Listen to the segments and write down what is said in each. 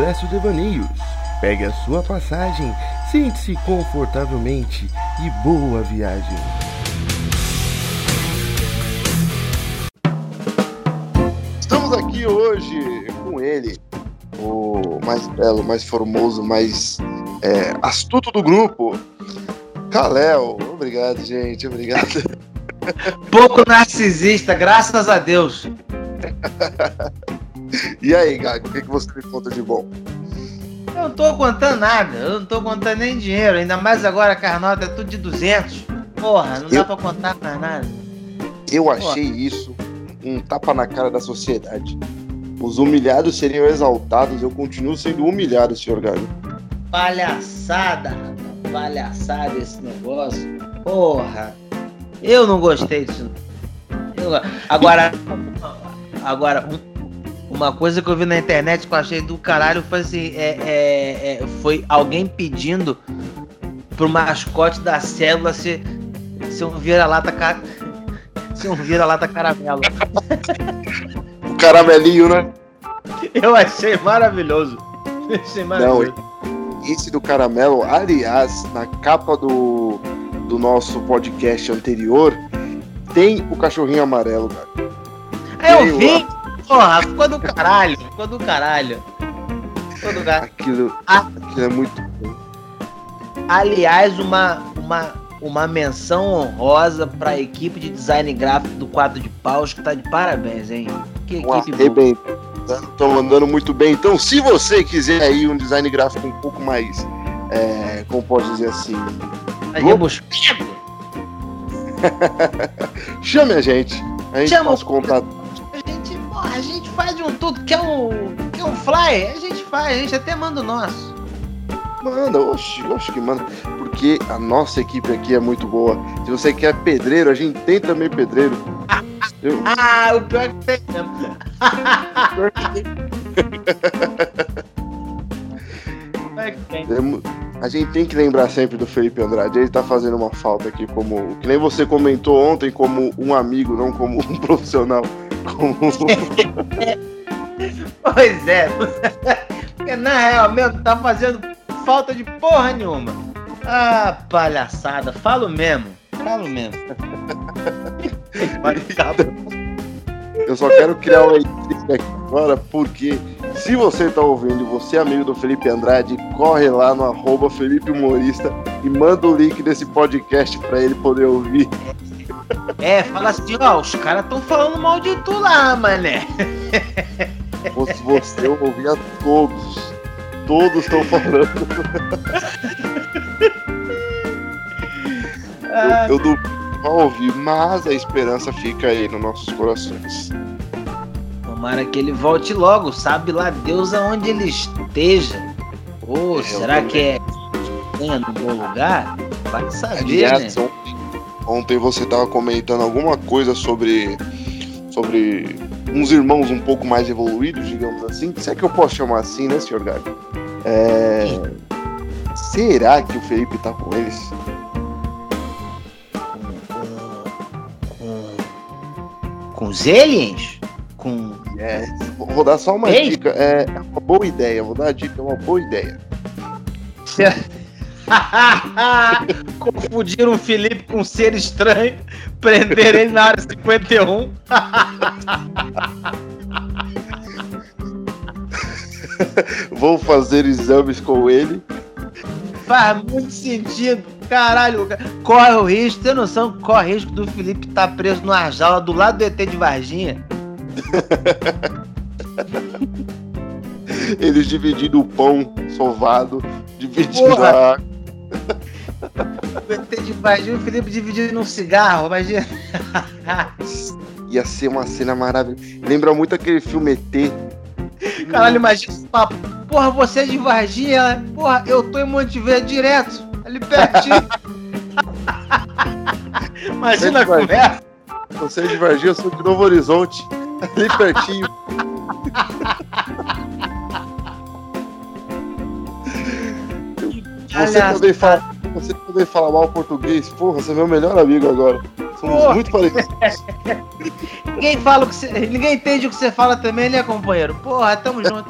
Expresso Devaneios. Pegue a sua passagem, sente-se confortavelmente e boa viagem. Estamos aqui hoje com ele, o mais belo, mais formoso, mais é, astuto do grupo, Kalel. Obrigado, gente, obrigado. Pouco narcisista, graças a Deus. e aí, Gago, o que, que você me conta de bom? Eu não tô contando nada, eu não tô contando nem dinheiro, ainda mais agora que a nota é tudo de 200. Porra, não Eu- dá pra contar mais nada. Eu achei isso um tapa na cara da sociedade. Os humilhados seriam exaltados, eu continuo sendo humilhado, senhor Gago. Palhaçada, rapaz, palhaçada esse negócio. Porra, eu não gostei disso. Eu- agora, agora, um- uma coisa que eu vi na internet que eu achei do caralho foi assim: é, é- é- foi alguém pedindo pro mascote da célula ser, ser um vira-lata ca- ser um vira-lata caramelo. O caramelinho, né? Eu achei maravilhoso. Achei maravilhoso. Esse do caramelo, aliás, na capa do, do nosso podcast anterior, tem o cachorrinho amarelo, cara. É, eu vi. Porra, ficou do caralho. Ficou do caralho. Ficou do caralho. Aquilo, Ah. aquilo é muito bom. Aliás, uma, uma, uma menção honrosa pra equipe de design gráfico do Quadro de Paus, que tá de parabéns, hein? Que equipe boa. arrebentando. Estão andando muito bem. Então, se você quiser aí um design gráfico um pouco mais, é, como pode dizer assim, rebuscado. chame a gente. A gente Chama faz o- contato. De um tudo. Quer um, quer um fly? A gente faz, a gente até manda o nosso. Manda, oxe, oxe que manda. Porque a nossa equipe aqui é muito boa. Se você quer pedreiro, a gente tem também pedreiro. Eu- Ah, o pior é que tem mesmo. É A gente tem que lembrar sempre do Felipe Andrade. Ele tá fazendo uma falta aqui, como. Que nem você comentou ontem, como um amigo, não como um profissional. Pois é. Porque na real mesmo tá fazendo falta de porra nenhuma. Ah, palhaçada. Falo mesmo. Falo mesmo. Vai ficar Eu só quero criar uma intriga aqui agora, porque se você tá ouvindo você é amigo do Felipe Andrade, corre lá no arroba Felipe Humorista e manda o link desse podcast pra ele poder ouvir. É, fala assim, ó, os caras tão falando mal de tu lá, mané. Ou se você ouvir a todos. Todos estão falando. Ah, Eu, eu duvido ouvir, mas a esperança fica aí nos nossos corações. tomara que ele volte logo, sabe lá Deus aonde ele esteja. Ô, Eu será também. que é no bom lugar? Vai saber, Aliás, né? Ontem, você tava comentando alguma coisa sobre, sobre uns irmãos um pouco mais evoluídos, digamos assim. Se é que eu posso chamar assim, né, senhor Gago? É, será que o Felipe tá com eles? Com, com os aliens? Com. É, vou dar só uma Ei. dica. É, é uma boa ideia. Vou dar a dica, é uma boa ideia. Confundiram o Felipe com um ser estranho, prenderam ele na área 51. Vou fazer exames com ele. Faz muito sentido. Caralho, corre o risco, tem noção que corre o risco do Felipe estar preso numa jaula do lado do ET de Varginha? Eles dividindo o pão sovado, dividindo Porra. a água. O ET de Varginha e o Felipe dividindo um cigarro, imagina. Ia ser uma cena maravilhosa. Lembra muito aquele filme ET. Caralho, imagina esse papo. Porra, você é de Varginha? Ela, Porra, eu tô em Monte Verde direto, ali pertinho. imagina a conversa. Você é de Varginha, eu sou de Novo Horizonte. Ali pertinho. Você Aliás, poder, falar, você poder falar mal português, porra, você é meu melhor amigo agora. Somos Porra. muito parecidos. Ninguém fala o que você, ninguém entende o que você fala também, né, companheiro? Porra, tamo junto.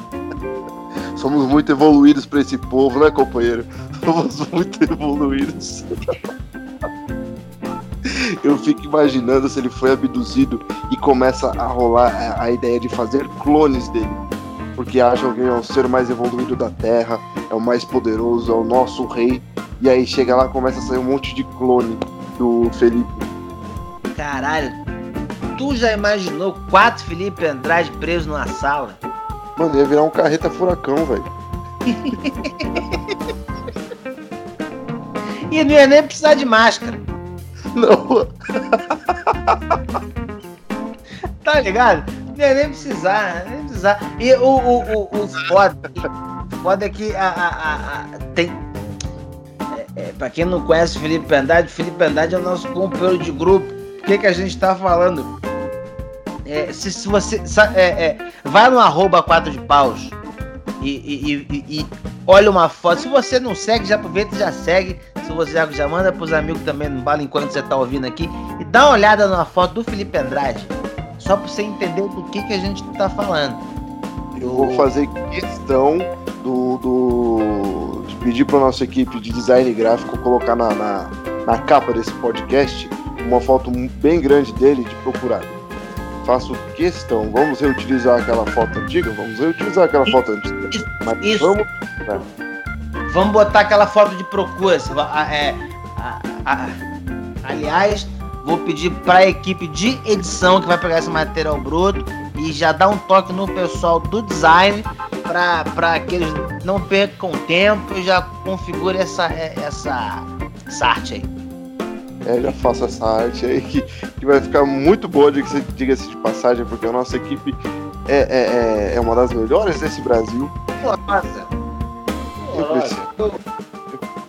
Somos muito evoluídos pra esse povo, né, companheiro? Somos muito evoluídos. Eu fico imaginando se ele foi abduzido e começa a rolar a, ideia de fazer clones dele. Porque acham que é o ser mais evoluído da Terra, é o mais poderoso, é o nosso rei. E aí chega lá começa a sair um monte de clone do Felipe. Caralho, tu já imaginou quatro Felipe Andrade presos numa sala? Mano, ia virar um carreta furacão, velho. E não ia nem precisar de máscara, Não, tá ligado? Não ia nem precisar, nem precisar. E o, o, o, o foda, o foda é que a, a- a- tem. É, pra quem não conhece Felipe Andrade, Felipe Andrade é o nosso companheiro de grupo. O que, que a gente tá falando? É, se, se você. é, é, vai no arroba 4 de paus e, e- e- e olha uma foto. Se você não segue, já aproveita e já segue. Se você já, já manda pros amigos também no bala enquanto você tá ouvindo aqui. E dá uma olhada na foto do Felipe Andrade. Só pra você entender do que, que a gente tá falando. eu vou fazer questão do, do- pedir para nossa equipe de design gráfico colocar na, na, na capa desse podcast uma foto bem grande dele de procurado. Faço questão. Vamos reutilizar aquela foto antiga? Vamos reutilizar aquela foto antiga. Isso, Mas isso. vamos. Vamos botar aquela foto de procura. é, a- a- aliás, vou pedir para a equipe de edição que vai pegar esse material bruto e já dar um toque no pessoal do design para que eles não percam tempo e já configure essa, é, essa, essa arte aí. É, já faço essa arte aí que, que vai ficar muito boa, diga-se de passagem, porque a nossa equipe é, é, é, é uma das melhores desse Brasil. Nossa, Eu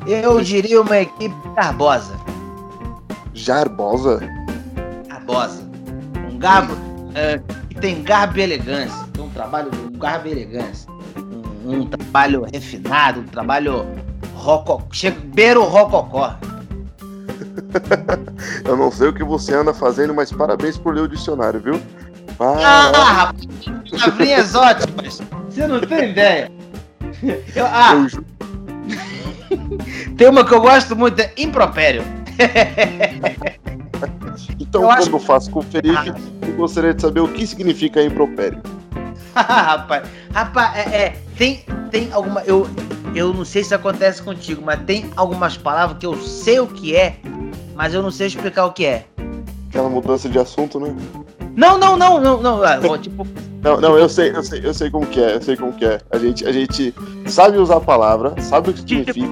eu diria uma equipe garbosa. Jarbosa? Garbosa. Um garbo é, tem garbo e elegância. Tem um trabalho com garbo e elegância. Um, um trabalho refinado, um trabalho rococó. Chega, beira o rococó. Eu não sei o que você anda fazendo, mas parabéns por ler o dicionário, viu? Ah, Para- rapaz, palavrinhas ótimas. Você não tem ideia. Eu- ah, eu ju- tem uma que eu gosto muito, é impropério. Então, eu quando acho- eu faço com o Felipe, eu gostaria de saber o que significa impropério. rapaz, rapaz, é, é, tem, tem alguma. Eu, eu não sei se acontece contigo, mas tem algumas palavras que eu sei o que é, mas eu não sei explicar o que é. Aquela mudança de assunto, né? Não, não, não, não, não. ah, ó, Tipo, Não, não, eu sei, eu sei, eu sei como que é, eu sei como que é. A gente, a gente sabe usar a palavra, sabe o que significa,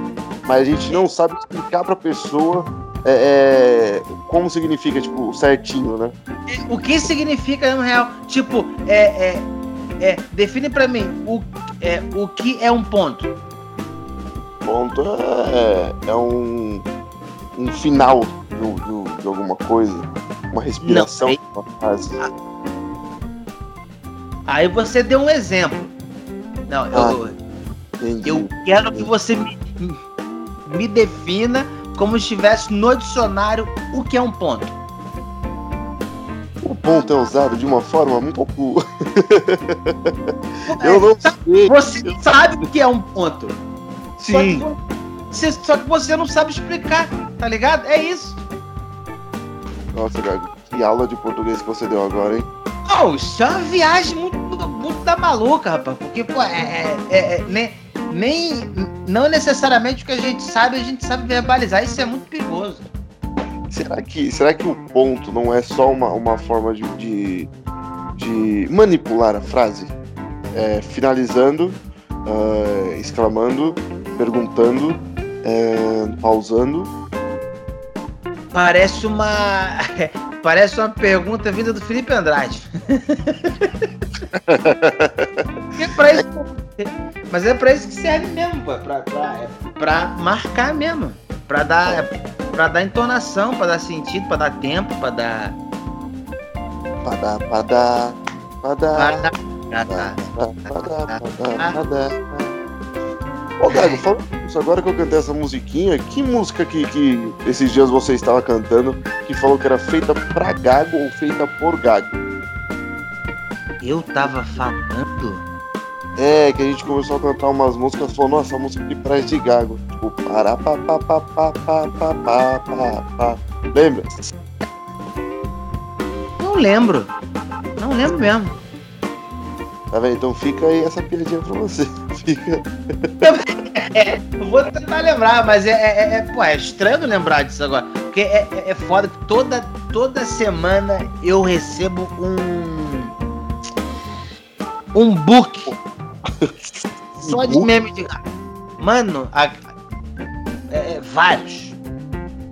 mas a gente não sabe explicar pra pessoa é, é, como significa, tipo, certinho, né? o que significa no real? Tipo, é, é, é define pra mim o, é, o que é um ponto. Ponto é, é um, um final do, do- de alguma coisa, uma respiração, Não, uma frase. Aí você deu um exemplo. Não, eu, Entendi. eu quero que você me, me defina como se estivesse no dicionário o que é um ponto. O ponto é usado de uma forma um pouco. eu não sei. Você sabe o que é um ponto. Só que, Sim. vo- você, só que você não sabe explicar, tá ligado? É isso. Nossa, Gago, que aula de português que você deu agora, hein? Oh, isso é uma viagem muito, muito da maluca, rapaz. Porque, pô, é, é- é- é- nem. Não necessariamente o que a gente sabe, a gente sabe verbalizar. Isso é muito perigoso. Será que, será que o ponto não é só uma, uma forma de, de, de manipular a frase? É, finalizando, ah, exclamando, perguntando, é, pausando. Parece uma. Parece uma pergunta vinda do Felipe Andrade. É pra isso- mas é pra isso que serve mesmo, pô. Pra, pra, é pra marcar mesmo. Pra dar, pra dar entonação, pra dar sentido, pra dar tempo, pra dar. Padá, padá, Pra dar. pra dar. padá, padá, padá, padá. Ô, Gago, falando isso, agora que eu cantei essa musiquinha, que música que, que esses dias você estava cantando que falou que era feita pra Gago ou feita por Gago? Eu tava falando. É, que a gente começou a cantar umas músicas, falou, nossa, a música que parece de Gago. Tipo, para pa pa pa pa pa pa pa pa pa. Lembra? Não lembro. Não lembro mesmo. Tá vendo? Então fica aí essa piadinha pra você. Fica. É, eu vou tentar lembrar, mas é, é, é, pô, é estranho lembrar disso agora. Porque é, é, é foda que toda, toda semana eu recebo um. Um book. Só de meme de gato. Mano, a- é, é, vários.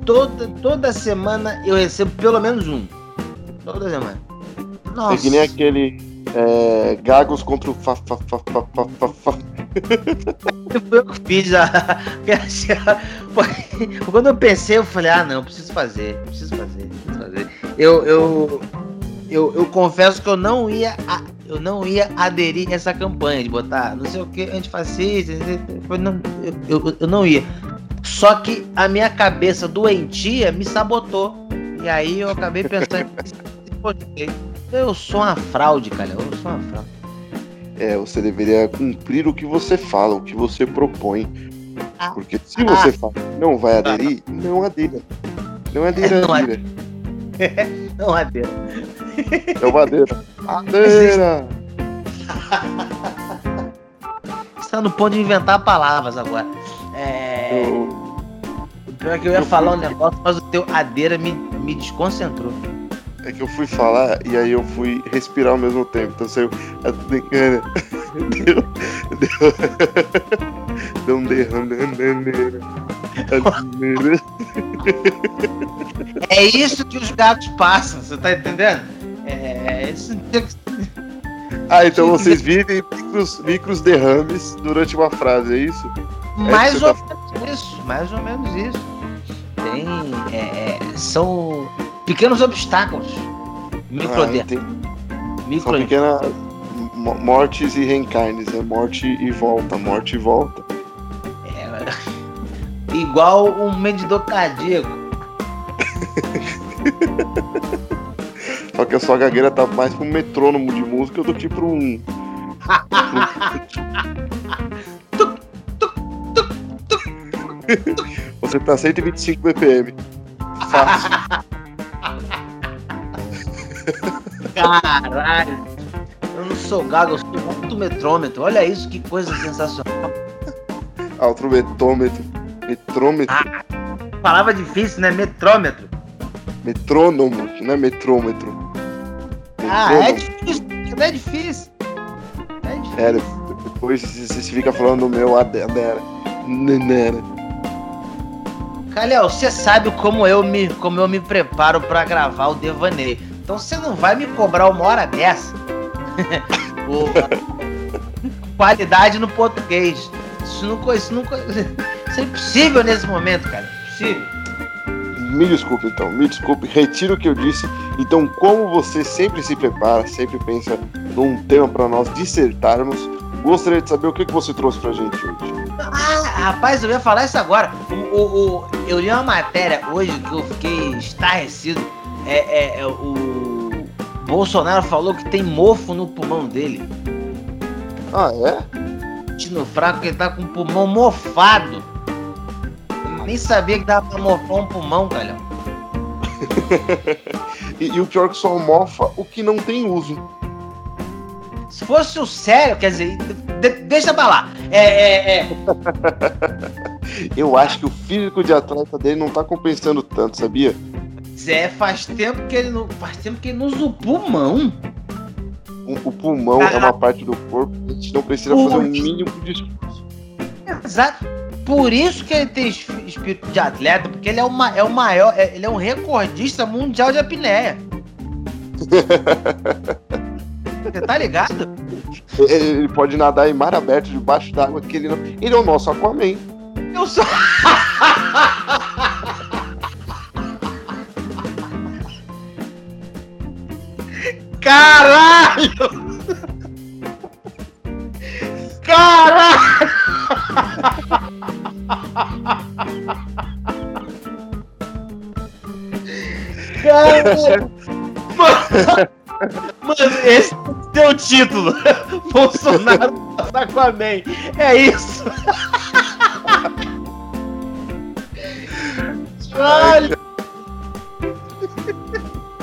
Toda, toda semana eu recebo pelo menos um. Toda semana. Nossa. É que nem aquele. É, Gagos contra o fa, fa, fa, fa, fa, fa, fa. Foi eu que fiz a. Quando eu pensei, eu falei, ah não, preciso fazer, preciso fazer, preciso fazer. Eu, eu, eu, eu confesso que eu não ia. a- Eu não ia aderir a essa campanha de botar não sei o que, antifascista, não. Eu não- eu, eu, não ia. Só que a minha cabeça doentia me sabotou. E aí eu acabei pensando. Eu sou uma fraude, cara. Eu sou uma fraude. É, você deveria cumprir o que você fala, o que você propõe. Ah. Porque se você fala que não vai aderir, não adira. Não adira, Não adira. Não adeiro. Não adeira. Adeira! Está no ponto de inventar palavras agora. É. Eu- O pior é que eu ia eu falar fui- um negócio, mas o teu adeira me, me desconcentrou. É que eu fui falar e aí eu fui respirar ao mesmo tempo. Então saiu. Deu. Deu. Deu um derrame. É isso que os gatos passam, você tá entendendo? É. Tem que- Ah, então vocês vivem micros, micros derrames durante uma frase, é isso? Mais você ou tá- menos isso, mais ou menos isso. Tem. é, é, são pequenos obstáculos. Micro Ah, de- entendi. micro São pequenas mo- mortes e reencarnes, é morte e volta, morte e volta. é, igual um medidor cardíaco. Que a sua gagueira tá mais pra um metrônomo de música do que pra um. Você tá 125 BPM. Fácil. Caralho! Eu não sou gago, eu sou altometrômetro. Olha isso, que coisa sensacional. Altrometômetro. Metrômetro. Palavra difícil, né? Metrômetro. Metrônomo, não é metrômetro. Ah, é difícil. É difícil. É difícil. É, depois você fica falando o meu adera. Nenera. Calhau, você sabe como eu me, como eu me preparo pra gravar o devaneio. Então você não vai me cobrar uma hora dessa. Qualidade no português. Isso não, isso não, co- isso é impossível nesse momento, cara. Impossível. Me desculpe então, me desculpe, retiro o que eu disse. Então, como você sempre se prepara, sempre pensa num tema para nós dissertarmos, gostaria de saber o que, que você trouxe pra gente hoje. Ah, rapaz, eu ia falar isso agora. O, o- o- eu li uma matéria hoje que eu fiquei estarrecido. É, é- é o Bolsonaro falou que tem mofo no pulmão dele. Ah, é? Tino fraco que ele tá com o pulmão mofado. Nem sabia que dava pra mofar um pulmão, calhão. E, e o pior é que só mofa o que não tem uso. Se fosse o sério, quer dizer, de- deixa pra lá. É, é, é. Eu acho que o físico de atleta dele não tá compensando tanto, sabia? Zé, faz tempo que ele não. Faz tempo que ele não usa o pulmão. O, o pulmão é uma parte do corpo que a gente não precisa fazer um Ui. mínimo de esforço. Exato. Por isso que ele tem es- espírito de atleta, porque ele é, uma, é o maior, é- ele é um recordista mundial de apneia. Você tá ligado? Ele, ele pode nadar em mar aberto debaixo d'água, que ele não. Ele é o nosso Aquaman. Eu sou. Caralho! Caralho! Cara, mano, esse é o título. Bolsonaro tá com a. É isso. Caralho.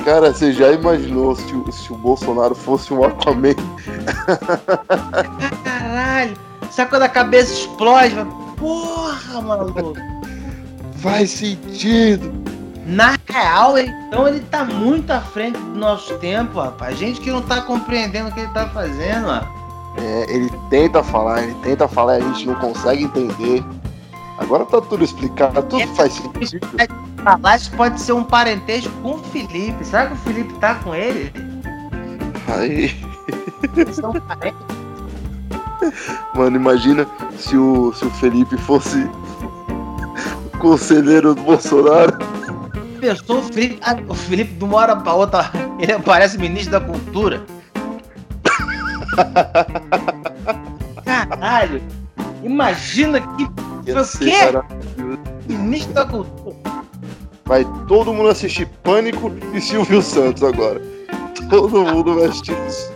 Cara, você já imaginou se o, se o Bolsonaro fosse um Aquaman? Caralho. Sabe quando a cabeça explode? Porra, maluco. Faz sentido. Na real, então ele tá muito à frente do nosso tempo, rapaz. Gente que não tá compreendendo o que ele tá fazendo, ó. É, ele tenta falar, ele tenta falar e a gente não consegue entender. Agora tá tudo explicado, tudo É. faz sentido. Falar isso pode ser um parentesco com o Felipe. Será que o Felipe tá com ele? Aí, São parentes? mano, imagina se o, se o Felipe fosse o conselheiro do Bolsonaro. Pensou o Felipe. Ah, o Felipe de uma hora pra outra. Ele parece ministro da cultura. Caralho! Imagina que quê? maravilhoso. ministro da cultura. Vai todo mundo assistir Pânico e Silvio Santos agora. Todo mundo vai assistir isso.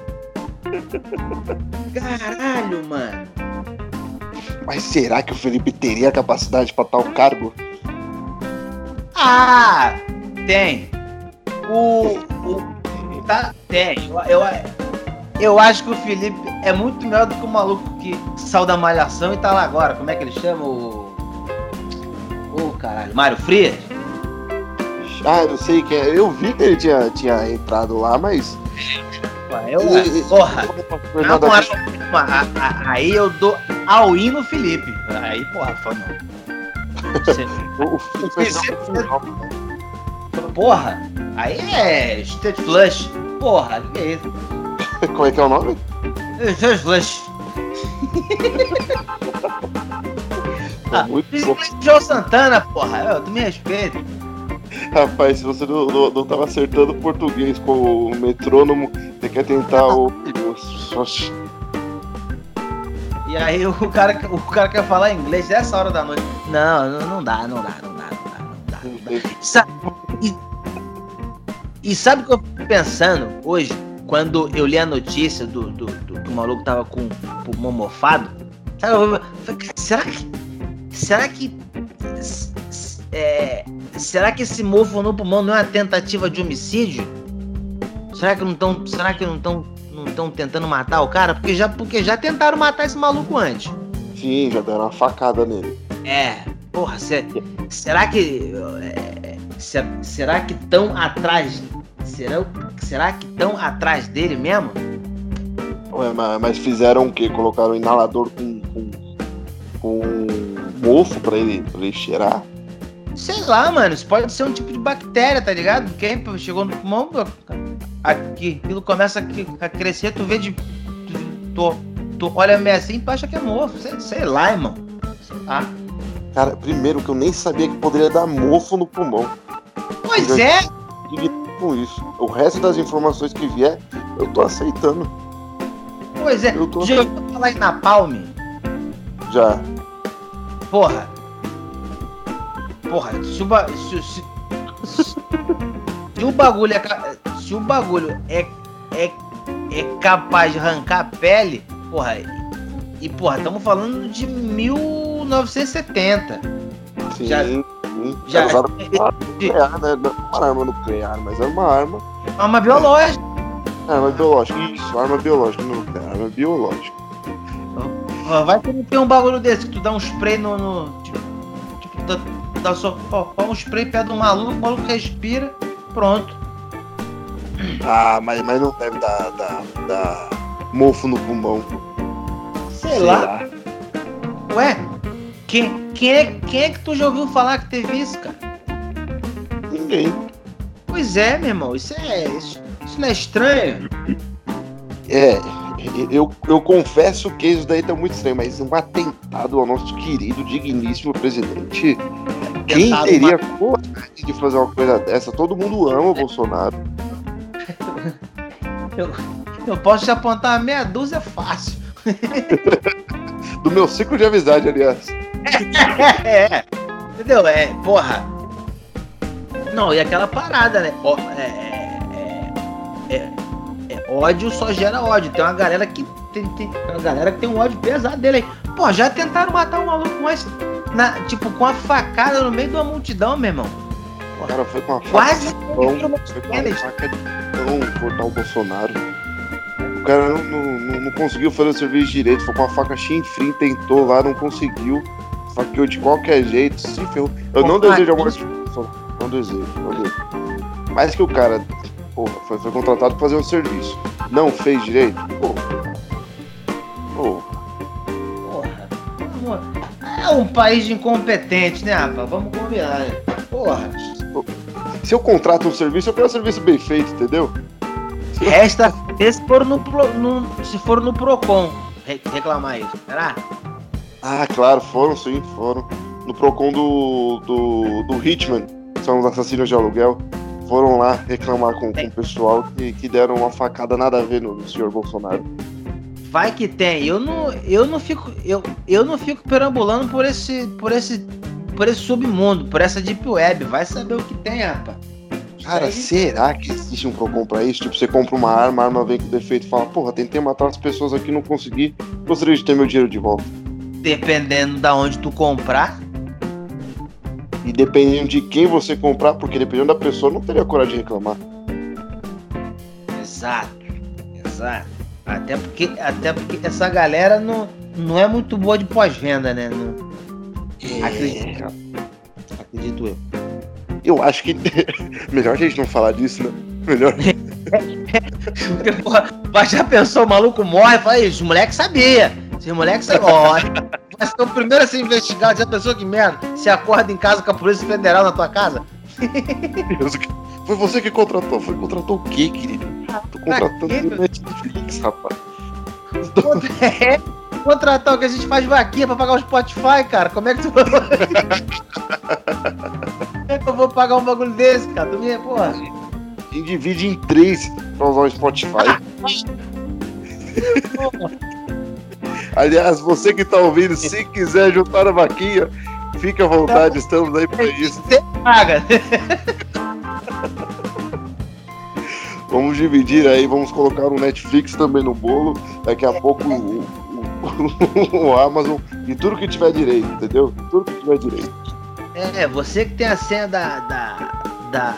Caralho, mano. Mas será que o Felipe teria capacidade para tal cargo? Ah! Tem. O. o tá, tem. Eu, eu, eu acho que o Felipe é muito melhor do que o maluco que saiu da malhação e tá lá agora. Como é que ele chama? O. Ô, caralho. Mário Frias? Ah, não sei quem é. Eu vi que ele tinha, tinha entrado lá, mas. Ué, Eu, porra. Foi Na moral, aí eu dou all in no Felipe. Aí, porra, foi não. Você- O um final. Porra, aí é State Flush. Porra, que é isso? Como é que é o nome? State Flush. Ah, Muito. João Santana, porra. Eu, tu me respeita. Rapaz, se você não, não, não tava acertando o português com o metrônomo, você quer tentar o. Oxi. E aí o cara, o cara quer falar inglês nessa hora da noite. Não, não, não dá, não dá, não dá, não dá, não dá. Não dá. Sa- e, e sabe o que eu fico pensando hoje, quando eu li a notícia do, do, do que o maluco tava com o pulmão mofado? Sabe, eu falei, será que. Será que. é, será que esse mofo no pulmão não é uma tentativa de homicídio? Será que não estão. Será que não estão não estão tentando matar o cara? Porque já, porque já tentaram matar esse maluco antes. Sim, já deram uma facada nele. É, porra, se- será que. é, se- será que estão atrás. Será, será que estão atrás dele mesmo? Ué, mas, mas fizeram o quê? Colocaram um inalador com. com, com mofo pra ele, pra ele cheirar? Sei lá, mano. Isso pode ser um tipo de bactéria, tá ligado? Quem chegou no pulmão, aqui, aquilo começa a crescer, tu vê de. Tu, tu, olha meio assim e tu acha que é mofo. Sei, sei lá, irmão. Sei lá. Cara, primeiro que eu nem sabia que poderia dar mofo no pulmão. Pois é, Com isso. O resto das informações que vier, eu tô aceitando. pois é. Eu tô- Já ouviu falar em Napalm? Já. Porra. Porra, se se, se- se o bagulho é se o bagulho é, é, é capaz de arrancar a pele, porra, e, porra, estamos falando de 1970. Sim. Já- sim. já- Era usado nuclear, né? Não uma arma nuclear, mas era uma arma. Arma biológica. Arma biológica. Isso, arma biológica, não nuclear, arma biológica. Ó, Vai que não tem um bagulho desse que tu dá um spray no. no- tipo, tipo, dá, só ó, ó, um spray perto do maluco, o maluco respira, pronto. Ah, mas, mas não deve dar, dar, dar mofo no pulmão. Sei, lá. Ué, quem, quem, é, quem é que tu já ouviu falar que teve isso, cara? Ninguém. Pois é, meu irmão, isso é. Isso, isso não é estranho? É, eu, eu confesso que isso daí tá muito estranho, mas um atentado ao nosso querido, digníssimo presidente. Quem teria coragem de fazer uma coisa dessa? Todo mundo ama o Bolsonaro. Eu posso te apontar meia dúzia fácil. do meu ciclo de amizade, aliás. é, entendeu? É, porra. Não, e aquela parada, né? Ó, é, é, é, é, é, ódio só gera ódio. Tem uma galera que tem, tem uma galera que tem um ódio pesado dele aí. Pô, já tentaram matar um maluco mas na, tipo, com a facada no meio de uma multidão, meu irmão. O cara foi com a faca Quase de pão, foi com a faca de pão cortar o Bolsonaro. O cara não, não, não, conseguiu fazer o serviço direito, foi com a faca chinfrim, tentou lá, não conseguiu. Faqueou de qualquer jeito, se ferrou. Eu não desejo a morte. Não desejo, não desejo. Mas que o cara porra, foi, foi contratado pra fazer um serviço. Não fez direito? Porra. Um país de incompetente, né, rapaz? Vamos combinar, né? Porra. Se eu contrato um serviço, eu quero um serviço bem feito, entendeu? Resta se for no, no- se for no Procon re- reclamar isso, será? Ah, claro, foram sim, foram. No Procon do, do, do Hitman, que são os assassinos de aluguel, foram lá reclamar com, com o pessoal que, que deram uma facada nada a ver no, no senhor Bolsonaro. Vai que tem. Eu não, eu não fico, eu, eu não fico perambulando por esse, por esse, por esse submundo, por essa deep web. Vai saber o que tem, rapaz. Cara, Isso será que existe um Procon pra isso? Tipo, você compra uma arma, a arma vem com defeito e fala, porra, tentei matar as pessoas aqui, não consegui, gostaria de ter meu dinheiro de volta. Dependendo da onde tu comprar, E dependendo de quem você comprar, porque dependendo da pessoa, não teria coragem de reclamar. Exato, exato. Até porque, até porque essa galera não, não é muito boa de pós-venda, né? Não- Acredito. acredito eu. Eu acho que melhor a gente não falar disso, né? Melhor. Porque, porra, mas já pensou, o maluco morre e fala, "Ih, os moleques sabia. Esses moleques sabiam. Vai ser o primeiro a ser investigado. Já pensou que merda? Se acorda em casa com a Polícia Federal na tua casa? Deus, Foi você que contratou. Foi contratou o quê, querido? Tô contratando meu? Netflix, rapaz. É, contratar o que a gente faz vaquinha pra pagar o Spotify, cara. Como é que tu. Como é que eu vou pagar um bagulho desse, cara? Tu me, porra. A gente divide em três pra usar o Spotify. Aliás, você que tá ouvindo, se quiser juntar a vaquinha, fique à vontade, estamos aí pra isso. Você paga. Vamos dividir aí, vamos colocar o Netflix também no bolo. Daqui a pouco o, o- o Amazon e tudo que tiver direito, entendeu? Tudo que tiver direito. É, você que tem a senha da, da, da,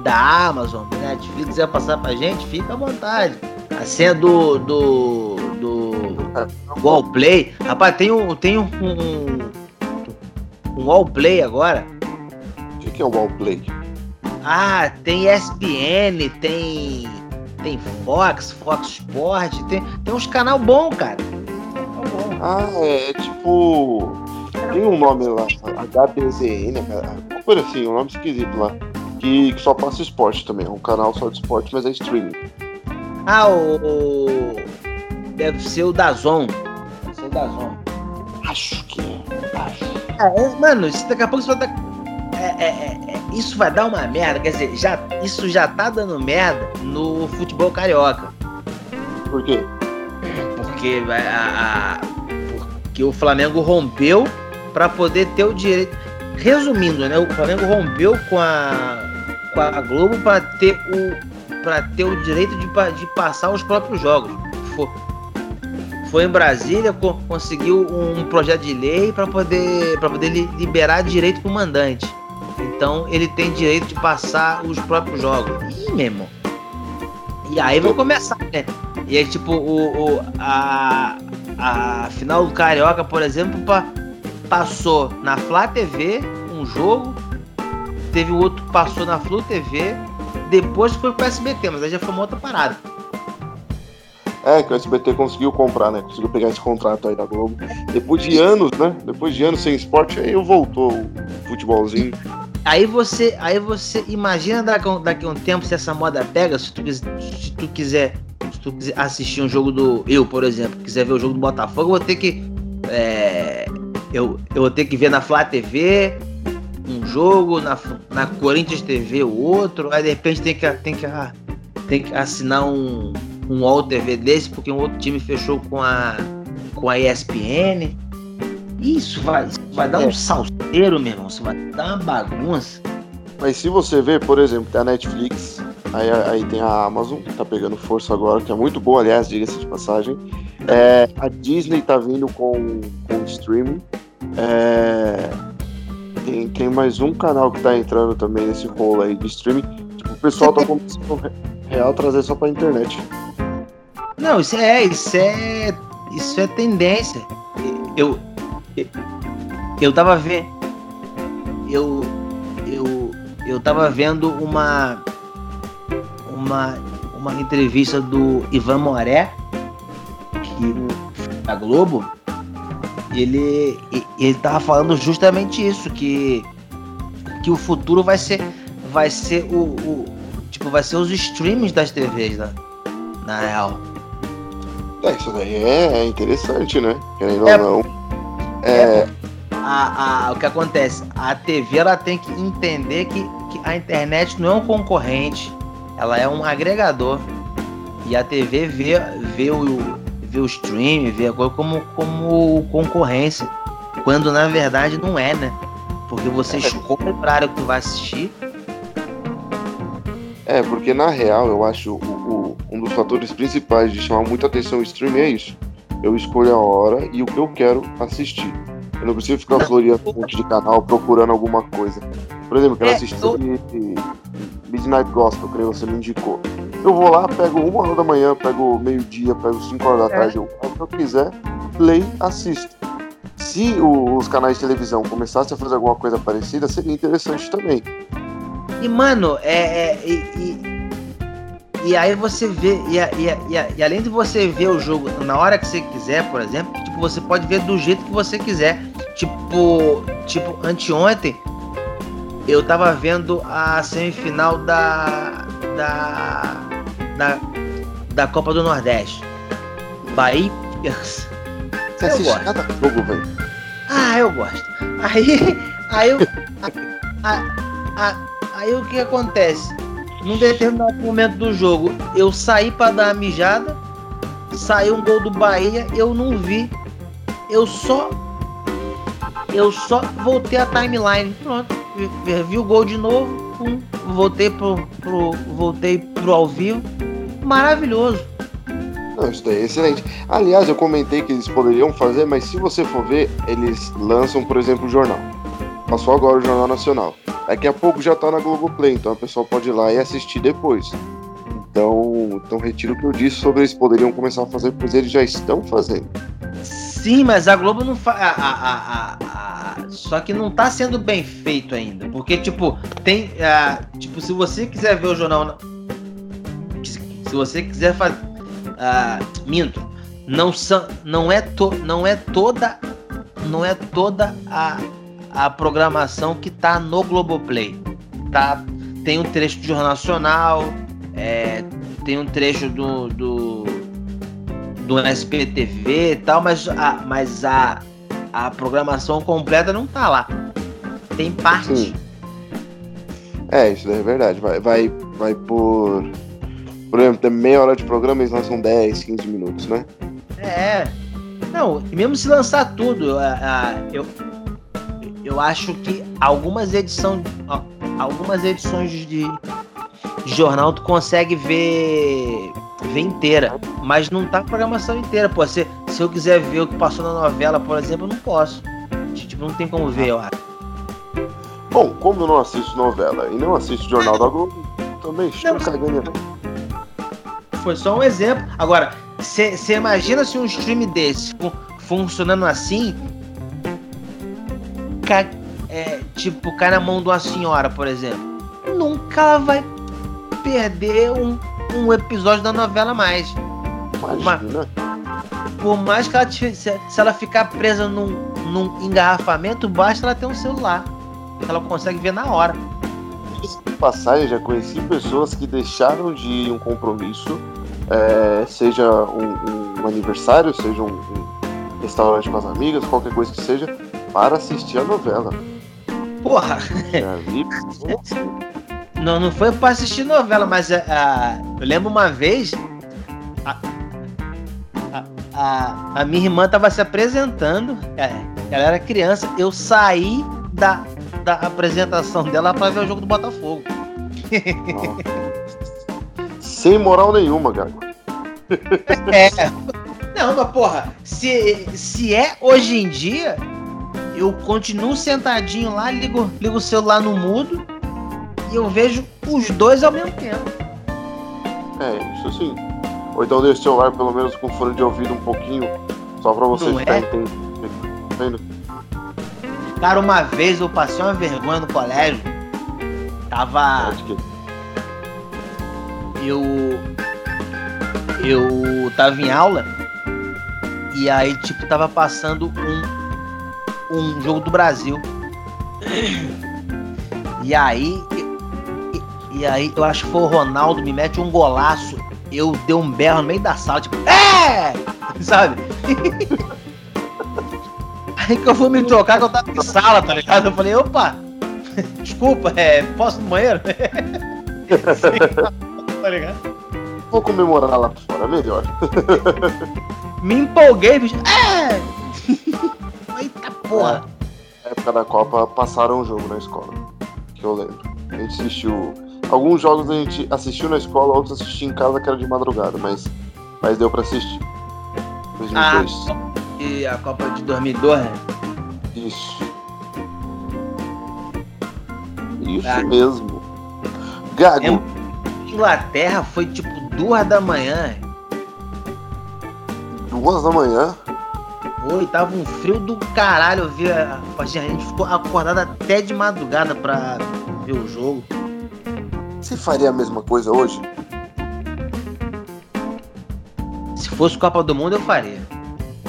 da Amazon, Netflix, quiser passar pra gente, fica à vontade. A senha do. do. do. do Allplay. Rapaz, tem um. Tem um. Um, um Allplay agora. O que que é o Wallplay? Ah, tem ESPN, tem. Tem Fox, Fox Sport, tem, tem uns canal bom, cara. Ah, é tipo. Tem um nome lá, HBZN, cara, uma coisa assim, um nome esquisito lá. Que, que só passa esporte também. É um canal só de esporte, mas é streaming. Ah, o. Deve ser o Dazon. Deve ser o Dazon. Acho que é. Acho. Ah, é, mano, isso daqui a pouco isso vai é, é, é, é, isso vai dar uma merda. Quer dizer, já, isso já tá dando merda no futebol carioca. Por quê? Porque, a, a- porque o Flamengo rompeu pra poder ter o direito. Resumindo, né? O Flamengo rompeu com a, com a Globo pra ter o. para ter o direito de, de passar os próprios jogos. Foi, foi em Brasília, co- conseguiu um projeto de lei para poder, pra poder li- liberar direito pro mandante. Então ele tem direito de passar os próprios jogos. Ih, meu irmão. E aí vai começar, né? E aí, tipo, o, o- a, a final do Carioca, por exemplo, pa- passou na Flá TV um jogo, teve o outro que passou na Flu TV, depois foi pro SBT, mas aí já foi uma outra parada. É, que o SBT conseguiu comprar, né? Conseguiu pegar esse contrato aí da Globo. Depois de anos, né? Depois de anos sem esporte, aí voltou o futebolzinho. Aí você, aí você imagina daqui, a um- tempo se essa moda pega, se tu, se tu quiser, se tu quiser assistir um jogo do, eu por exemplo, quiser ver o jogo do Botafogo, eu vou ter que, é, eu, eu vou ter que ver na Flá TV um jogo, na, na Corinthians TV o outro, aí de repente tem que, tem que, ah, tem que assinar um, um All TV desse porque um outro time fechou com a com a ESPN. Isso vai, isso vai dar É. um salseiro, meu irmão. Isso vai dar uma bagunça. Mas se você ver, por exemplo, tem a Netflix, aí, aí tem a Amazon, que tá pegando força agora, que é muito boa, aliás, diga-se de passagem. É, a Disney tá vindo com, com streaming. É, tem, tem mais um canal que tá entrando também nesse rolo aí de streaming. Tipo, o pessoal tá começando re- real trazer só pra internet. Não, isso é, isso é, isso é tendência. Eu, eu, tava vendo, eu, eu, eu tava vendo uma, uma, uma entrevista do Ivan Moré, que da Globo. Ele, ele tava falando justamente isso, que, que o futuro vai ser, vai ser o, o tipo, vai ser os streams das TVs, na, na real. É, isso daí é, é interessante, né? Querendo É. ou não. É, a, a- o que acontece? A TV ela tem que entender que, que a internet não é um concorrente, ela é um agregador. E a TV vê, vê, o, vê o stream, vê a coisa como, como concorrência. Quando na verdade não é, né? Porque você escolhe o horário que tu vai assistir. É, porque na real eu acho o, o- um dos fatores principais de chamar muita atenção o streaming é isso. Eu escolho a hora e o que eu quero assistir. Eu não preciso ficar floreando um monte de canal procurando alguma coisa. Por exemplo, eu quero É, assistir eu- Midnight Gospel, que você me indicou. Eu vou lá, pego uma hora da manhã, pego meio-dia, pego cinco horas da É. tarde, eu, o que eu quiser, play, assisto. Se o- os canais de televisão começassem a fazer alguma coisa parecida, seria interessante também. E, mano, é. é- e, e- aí você vê. E, e e e além de você ver o jogo na hora que você quiser, por exemplo, tipo, você pode ver do jeito que você quiser. Tipo, tipo, anteontem eu tava vendo a semifinal da. da. da, da Copa do Nordeste. Bahia. Você Eu gosto. cada jogo, velho. Ah, eu gosto. Aí, aí, eu, a- a- a- aí o que acontece? Num determinado momento do jogo, eu saí pra dar uma mijada, saiu um gol do Bahia, eu não vi. Eu só, eu só voltei a timeline. Pronto, vi o gol de novo, pum, voltei pro, pro, voltei pro ao vivo. Maravilhoso. Não, isso daí é excelente. Aliás, eu comentei que eles poderiam fazer, mas se você for ver, eles lançam, por exemplo, o jornal. Passou agora o Jornal Nacional. Daqui a pouco já tá na Globoplay, então a pessoa pode ir lá e assistir depois. Então, então retiro o que eu disse sobre eles poderiam começar a fazer, pois eles já estão fazendo. Sim, mas a Globo não faz. Só que não tá sendo bem feito ainda. Porque, tipo, tem. ah, tipo, se você quiser ver o jornal. na- Se você quiser fazer. minto. Não, são, não, é to, não é toda. Não é toda a, a programação que tá no Globoplay. Tá, tem um trecho do Jornal Nacional. é, tem um trecho do, do do SPTV e tal, mas a, mas a, a programação completa não tá lá. Tem parte. Sim. É, isso daí é verdade. Vai, vai, vai por. Por exemplo, tem meia hora de programa, eles lançam 10, 15 minutos, né? É. Não, e mesmo se lançar tudo, a- a- eu, eu acho que algumas edições. Algumas edições de, jornal tu consegue ver, ver inteira. Mas não tá a programação inteira. Pô, se, se eu quiser ver o que passou na novela, por exemplo, eu não posso. Tipo, não tem como ver, eu acho. Bom, como eu não assisto novela e não assisto Jornal da Globo, também estou Não. cagando. Foi só um exemplo. Agora, você imagina se um stream desse fu- funcionando assim, ca- é, tipo, cai na mão de uma senhora, por exemplo. Nunca ela vai perder um, um episódio da novela mais. Imagina. Por mais que ela tive- se, se ela ficar presa num, num engarrafamento, basta ela ter um celular. que Ela consegue ver na hora. De passagem, já conheci pessoas que deixaram de ir um compromisso, é, seja um, um aniversário, seja um, um restaurante com as amigas, qualquer coisa que seja, para assistir a novela. Porra! Já vi Não, não foi pra assistir novela, mas é, ah, eu lembro uma vez. A, a- a, a minha irmã tava se apresentando, é, ela era criança, eu saí da, da apresentação dela pra ver o jogo do Botafogo. Sem moral nenhuma, Gago. É. Não, mas porra, se, se é hoje em dia, eu continuo sentadinho lá, ligo, ligo o celular no mudo e eu vejo os dois ao mesmo tempo. É, isso sim. Ou então deixa o celular pelo menos com fone de ouvido um pouquinho, só pra você Não ficar é? entendendo. Cara, uma vez eu passei uma vergonha no colégio. Tava. Eu eu tava em aula e aí tipo tava passando um um jogo do Brasil e aí e, e aí eu acho que foi o Ronaldo me mete um golaço eu dei um berro no meio da sala tipo é sabe aí que eu fui me trocar que eu tava em sala tá ligado eu falei opa desculpa é posso ir no banheiro tá ligado Vou comemorar lá fora, melhor. Me empolguei, bicho. É! Porra! Na época da Copa passaram um jogo na escola. Que eu lembro. A gente assistiu. Alguns jogos a gente assistiu na escola, outros assistiu em casa que era de madrugada, mas, mas deu pra assistir. 2002. E a Copa de 2002, né? Isso. Isso Ah. mesmo. Gago, É- Inglaterra foi tipo duas da manhã. duas da manhã. Oi, tava um frio do caralho. Eu vi a, a gente ficou acordado até de madrugada pra ver o jogo. Você faria a mesma coisa hoje? Se fosse Copa do Mundo, eu faria.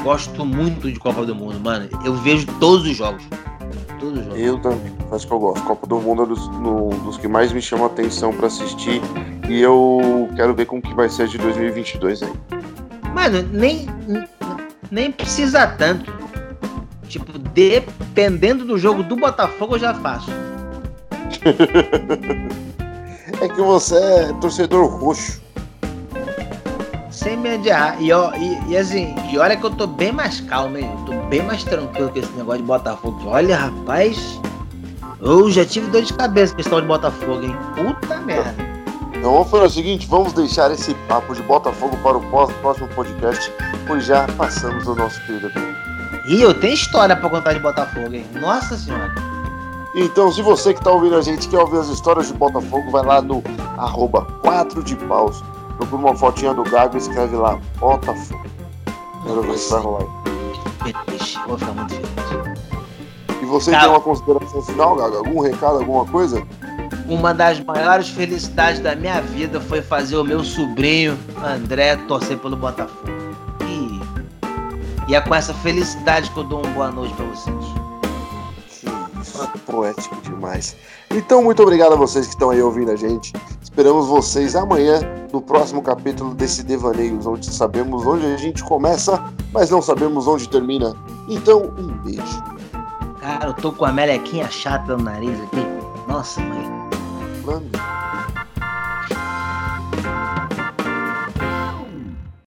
Gosto muito de Copa do Mundo, mano. Eu vejo todos os jogos. Todos os jogos. Eu também. Acho que eu gosto. Copa do Mundo é dos, no- dos que mais me chamam a atenção pra assistir. E eu quero ver como que vai ser de 2022 aí. Mano, nem, nem precisa tanto. Tipo, dependendo do jogo do Botafogo, eu já faço. É que você é torcedor roxo. Sem me adiar. E, ó, e, e assim, e olha que eu tô bem mais calmo, hein? Eu tô bem mais tranquilo com esse negócio de Botafogo. Olha, rapaz. Eu já tive dor de cabeça com esse tal de Botafogo, hein? Puta merda. Então vamos fazer o seguinte, vamos deixar esse papo de Botafogo para o próximo podcast, pois já passamos do nosso período. E eu tenho história pra contar de Botafogo, hein? Nossa senhora. Então, se você que está ouvindo a gente quer ouvir as histórias de Botafogo, vai lá no arroba 4 de paus, procura uma fotinha do Gago e escreve lá Botafogo. Quero ver se vai rolar. Feliz. Vou ficar muito feliz. E você tem uma consideração final, Gago? Algum recado, alguma coisa? Uma das maiores felicidades da minha vida foi fazer o meu sobrinho André torcer pelo Botafogo. E, e é com essa felicidade que eu dou uma boa noite pra vocês. Isso, poético demais. Então, muito obrigado a vocês que estão aí ouvindo a gente. Esperamos vocês amanhã no próximo capítulo desse Devaneios, onde sabemos onde a gente começa, mas não sabemos onde termina. Então, um beijo. Cara, eu tô com a melequinha chata no nariz aqui. Nossa, mãe. London.